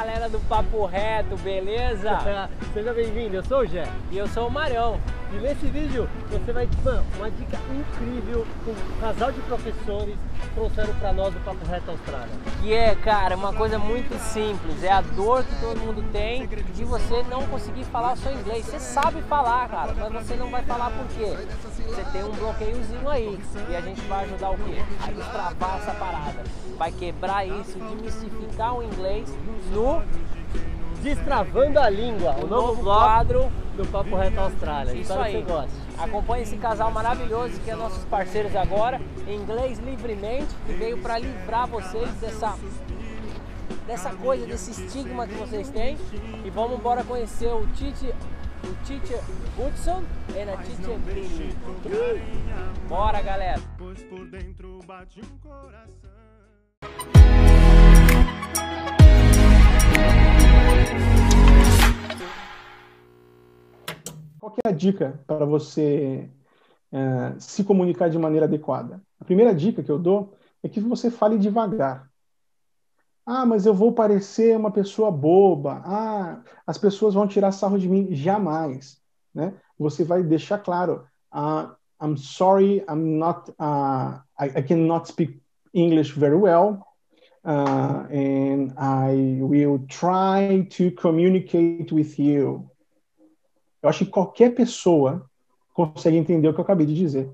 galera do Papo Reto, beleza? Seja bem-vindo, eu sou o Jé. E eu sou o Marião. E nesse vídeo você vai, mano, uma dica incrível que um casal de professores trouxeram para nós do Papo Reto Austrália. Que é, cara, uma coisa muito simples. É a dor que todo mundo tem de você não conseguir falar o seu inglês. Você sabe falar, cara, mas você não vai falar por quê? Você tem um bloqueiozinho aí. E a gente vai ajudar o quê? A destravar essa parada. Vai quebrar isso, desmistificar o inglês no Destravando a Língua, o, o novo, novo quadro do Papo Reto Austrália. Isso Espero aí. que você goste. Acompanhe esse casal maravilhoso que é nossos parceiros agora, em inglês livremente, que veio para livrar vocês dessa dessa coisa, desse estigma que vocês têm. E vamos embora conhecer o Tite, o Tite Hudson e a Tite Billy. Bora, galera! Pois por dentro bate um coração. Qual é a dica para você eh, se comunicar de maneira adequada? A primeira dica que eu dou é que você fale devagar. Ah, mas eu vou parecer uma pessoa boba. Ah, as pessoas vão tirar sarro de mim. Jamais. Né? Você vai deixar claro. Uh, I'm sorry, I'm not. Uh, I, I cannot speak English very well, uh, and I will try to communicate with you. Eu acho que qualquer pessoa consegue entender o que eu acabei de dizer.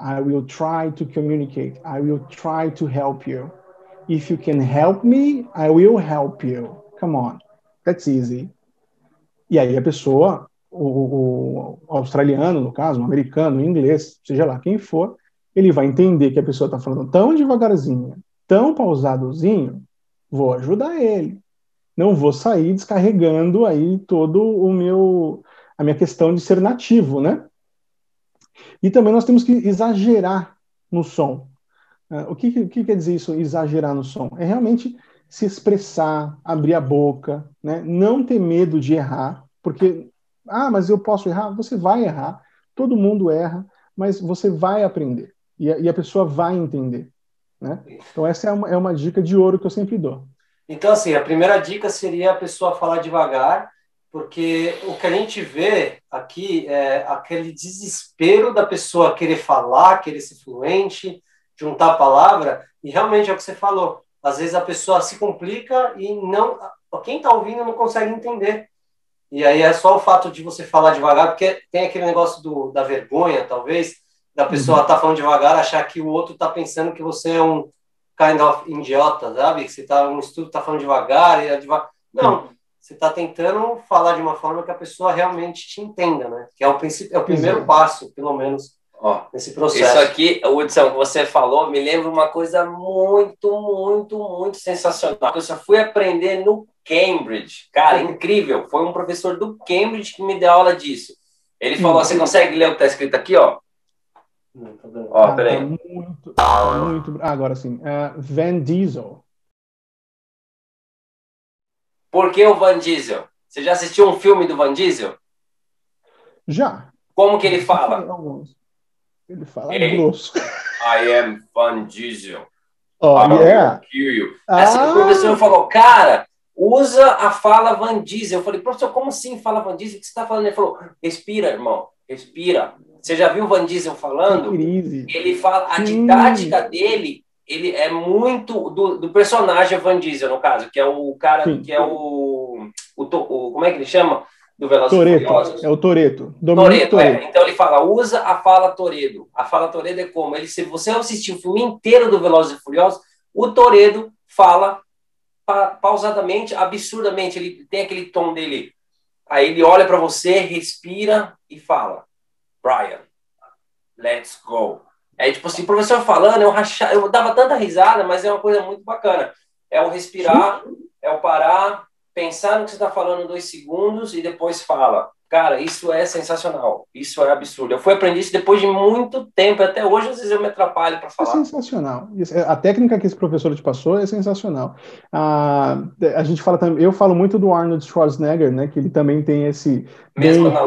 I will try to communicate. I will try to help you. If you can help me, I will help you. Come on. That's easy. E aí a pessoa, o, o, australiano, no caso, o americano, o inglês, seja lá quem for, ele vai entender que a pessoa está falando tão devagarzinho, tão pausadozinho, vou ajudar ele. Não vou sair descarregando aí todo o meu a minha questão de ser nativo, né? E também nós temos que exagerar no som. Uh, o que, que, quer dizer isso, exagerar no som? É realmente se expressar, abrir a boca, né? não ter medo de errar, porque, ah, mas eu posso errar? Você vai errar, todo mundo erra, mas você vai aprender e a, e a pessoa vai entender. Né? Então, essa é uma, é uma dica de ouro que eu sempre dou. Então, assim, a primeira dica seria a pessoa falar devagar, porque o que a gente vê aqui é aquele desespero da pessoa querer falar, querer ser fluente, juntar a palavra, e realmente é o que você falou. Às vezes a pessoa se complica e não quem está ouvindo não consegue entender. E aí é só o fato de você falar devagar, porque tem aquele negócio do, da vergonha, talvez, da pessoa estar tá falando devagar, achar que o outro está pensando que você é um kind of idiota, sabe? Que você está um estudo está falando devagar e é devagar. Não, você está tentando falar de uma forma que a pessoa realmente te entenda, né? Que é o princípio, é o primeiro Exato. passo, pelo menos, Ó, nesse processo. Isso aqui, Hudson, que você falou, me lembra uma coisa muito, muito, muito sensacional. Eu só fui aprender no Cambridge. Cara, incrível. Foi um professor do Cambridge que me deu aula disso. Ele falou: você consegue ler o que está escrito aqui, ó? Não, tá vendo? Ó, Ah, peraí. tá muito, muito. Agora sim. Uh, Van Diesel. Por que o Van Diesel? Você já assistiu um filme do Van Diesel? Já. Como que ele fala? Ele fala Ei. grosso. I am Van Diesel. Oh, I yeah. kill you. Assim, Ah. o professor falou, cara, usa a fala Van Diesel. Eu falei, professor, como assim fala Van Diesel? O que você está falando? Ele falou, respira, irmão, respira. Você já viu o Van Diesel falando? Ele fala, a didática dele, ele é muito do, do personagem Van Diesel, no caso, que é o cara, Sim. que é o, o, o- como é que ele chama? Do Velozes e Toreto. Furiosos. É o Toreto. Toredo, é. Toreto. Então ele fala, usa a fala Toredo. A fala Toredo é como? Ele, se você assistir o filme inteiro do Velozes e Furiosos, o Toredo fala pa- pausadamente, absurdamente. Ele tem aquele tom dele. Aí ele olha para você, respira e fala, Brian, let's go. Aí, tipo assim, o professor falando, eu, racha, eu dava tanta risada, mas é uma coisa muito bacana. É o respirar, é o parar, pensar no que você está falando dois segundos e depois fala. Cara, isso é sensacional. Isso é absurdo. Eu fui aprender isso depois de muito tempo. Até hoje, às vezes, eu me atrapalho para É falar. sensacional. Isso- A técnica que esse professor te passou é sensacional. Ah, a gente fala também, eu falo muito do Arnold Schwarzenegger, né? Que ele também tem esse Mesma bem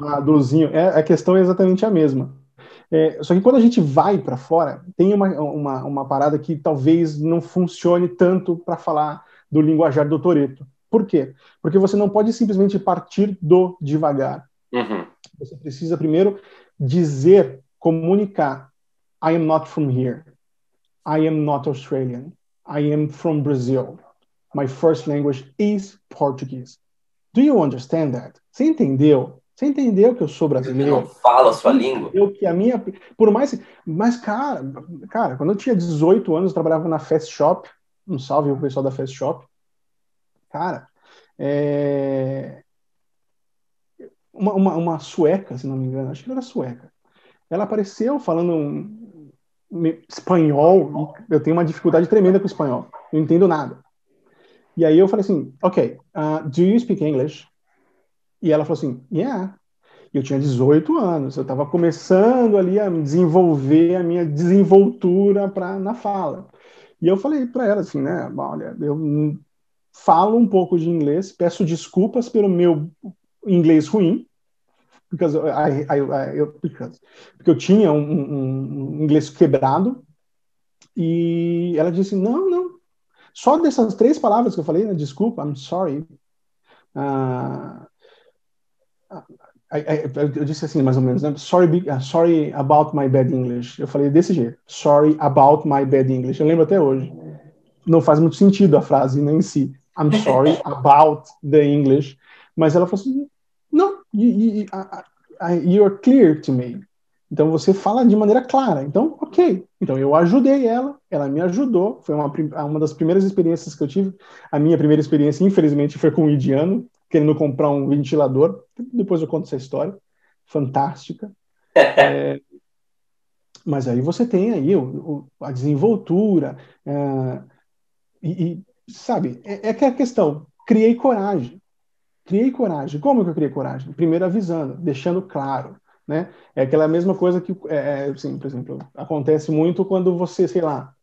analogia. É, a questão é exatamente a mesma. É, só que quando a gente vai para fora, tem uma, uma, uma parada que talvez não funcione tanto para falar do linguajar do Toreto. Por quê? Porque você não pode simplesmente partir do devagar. Uhum. Você precisa primeiro dizer, comunicar. I am not from here. I am not Australian. I am from Brazil. My first language is Portuguese. Do you understand that? Você entendeu? Você entendeu que eu sou Você brasileiro? não fala a sua língua. Eu que a minha, por mais, mas cara, cara, quando eu tinha 18 anos, eu trabalhava na Fast Shop, um salve o pessoal da Fast Shop. Cara, é... uma, uma, uma sueca, se não me engano, acho que ela era sueca. Ela apareceu falando um, me- espanhol, eu tenho uma dificuldade tremenda com espanhol, não entendo nada. E aí eu falei assim, ok, uh, do you speak English? E ela falou assim, yeah. Eu tinha 18 anos, eu estava começando ali a desenvolver a minha desenvoltura pra, na fala. E eu falei para ela assim, né, olha, eu falo um pouco de inglês, peço desculpas pelo meu inglês ruim, because I, I, I, eu, because, porque eu tinha um, um- um inglês quebrado, e ela disse, não, não, só dessas três palavras que eu falei, né, desculpa, I'm sorry, ah, I- I- eu disse assim, mais ou menos, né? Sorry, uh, sorry about my bad English. Eu falei desse jeito. Sorry about my bad English. Eu lembro até hoje. Não faz muito sentido a frase né, em si. I'm sorry about the English. Mas ela falou assim, não, you, you, clear to me. Então você fala de maneira clara. Então, ok. Então eu ajudei ela, ela me ajudou. Foi uma, uma das primeiras experiências que eu tive. A minha primeira experiência, infelizmente, foi com um indiano, querendo comprar um ventilador. Depois eu conto essa história. Fantástica. É, mas aí você tem aí o- o- a desenvoltura. é, e, e, sabe, é, é que a questão. Criei coragem. Criei coragem. Como que eu criei coragem? Primeiro avisando, deixando claro. Né? É aquela mesma coisa que, é, é, assim, por exemplo, acontece muito quando você, sei lá,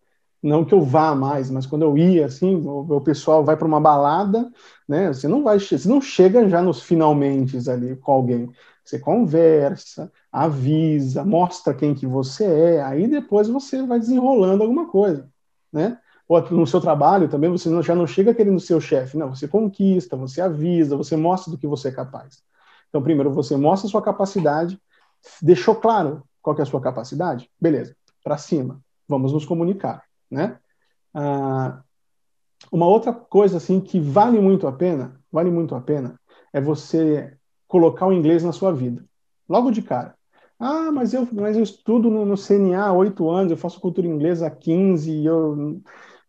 não que eu vá mais, mas quando eu ia, assim, o, o pessoal vai para uma balada, né? Você não vai, você não chega já nos finalmente ali com alguém. Você conversa, avisa, mostra quem que você é, aí depois você vai desenrolando alguma coisa, né? Ou no seu trabalho também você não- já não chega querendo ser o chefe, não, você conquista, você avisa, você mostra do que você é capaz. Então, primeiro você mostra a sua capacidade, deixou claro qual é a sua capacidade? Beleza, para cima, vamos nos comunicar, né? Ah, uma outra coisa assim que vale muito a pena, vale muito a pena, é você colocar o inglês na sua vida, logo de cara. Ah, mas eu, mas eu estudo no, no CNA há oito anos, eu faço cultura inglesa há 15 e eu,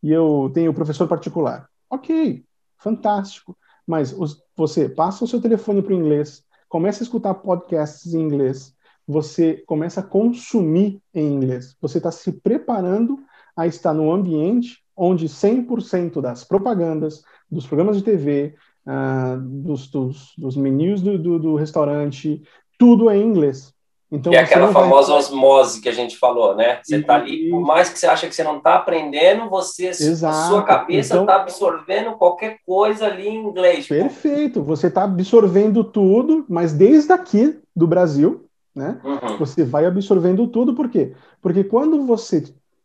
e eu tenho professor particular. Ok, fantástico. Mas os- você passa o seu telefone para o inglês, começa a escutar podcasts em inglês, você começa a consumir em inglês. Você está se preparando a estar no ambiente onde 100% das propagandas, dos programas de TV, ah, dos, dos, dos menus do, do, do restaurante, tudo é em inglês. Então Que é aquela vai- famosa osmose que a gente falou, né? Você tá ali, por mais que você acha que você não tá aprendendo, você, Exato. sua cabeça Então- tá absorvendo qualquer coisa ali em inglês. Perfeito, você está absorvendo tudo, mas desde aqui do Brasil, né? uhum. Você vai absorvendo tudo, por quê? Porque quando você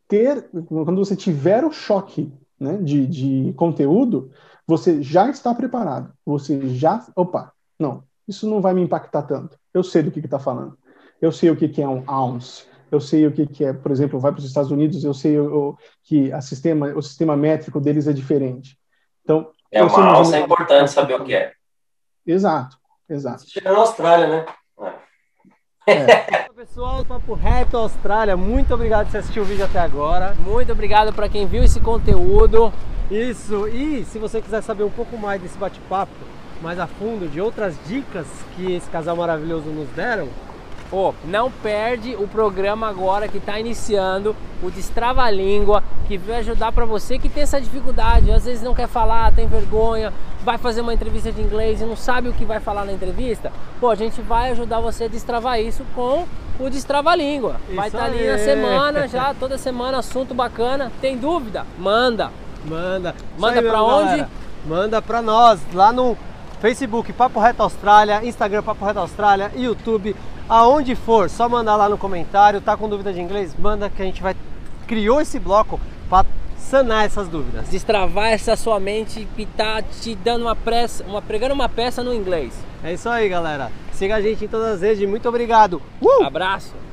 ter, quando você tiver o choque né, de, de conteúdo, você já está preparado. Você já. Opa, não, isso não vai me impactar tanto. Eu sei do que está falando. Eu sei o que, que é um ounce. Eu sei o que, que é, por exemplo, vai para os Estados Unidos, eu sei o, o- que a sistema, o sistema métrico deles é diferente. Então, É uma alça, é importante saber o que é. Exato, exato. Você chega na Austrália, né? Pessoal, Papo Reto Austrália, muito obrigado por assistir o vídeo até agora. Muito obrigado para quem viu esse conteúdo. Isso, e se você quiser saber um pouco mais desse bate-papo, mais a fundo, de outras dicas que esse casal maravilhoso nos deram, Pô, não perde o programa agora que está iniciando, o Destrava a Língua, que vai ajudar para você que tem essa dificuldade, às vezes não quer falar, tem vergonha, vai fazer uma entrevista de inglês e não sabe o que vai falar na entrevista. Pô, a gente vai ajudar você a destravar isso com o Destrava a Língua. Vai Isso estar ali na semana já, toda semana, assunto bacana. Tem dúvida? Manda. manda. Manda mesmo, onde? galera. Manda pra nós, lá no Facebook Papo Reto Austrália, Instagram Papo Reto Austrália, YouTube, aonde for, só mandar lá no comentário, tá com dúvida de inglês? Manda que a gente vai criou esse bloco para sanar essas dúvidas. Destravar essa sua mente e tá te dando uma pressa, uma pregando uma peça no inglês. É isso aí, galera. Siga a gente em todas as redes. Muito obrigado. Uh! Abraço.